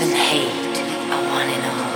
and hate are one and all.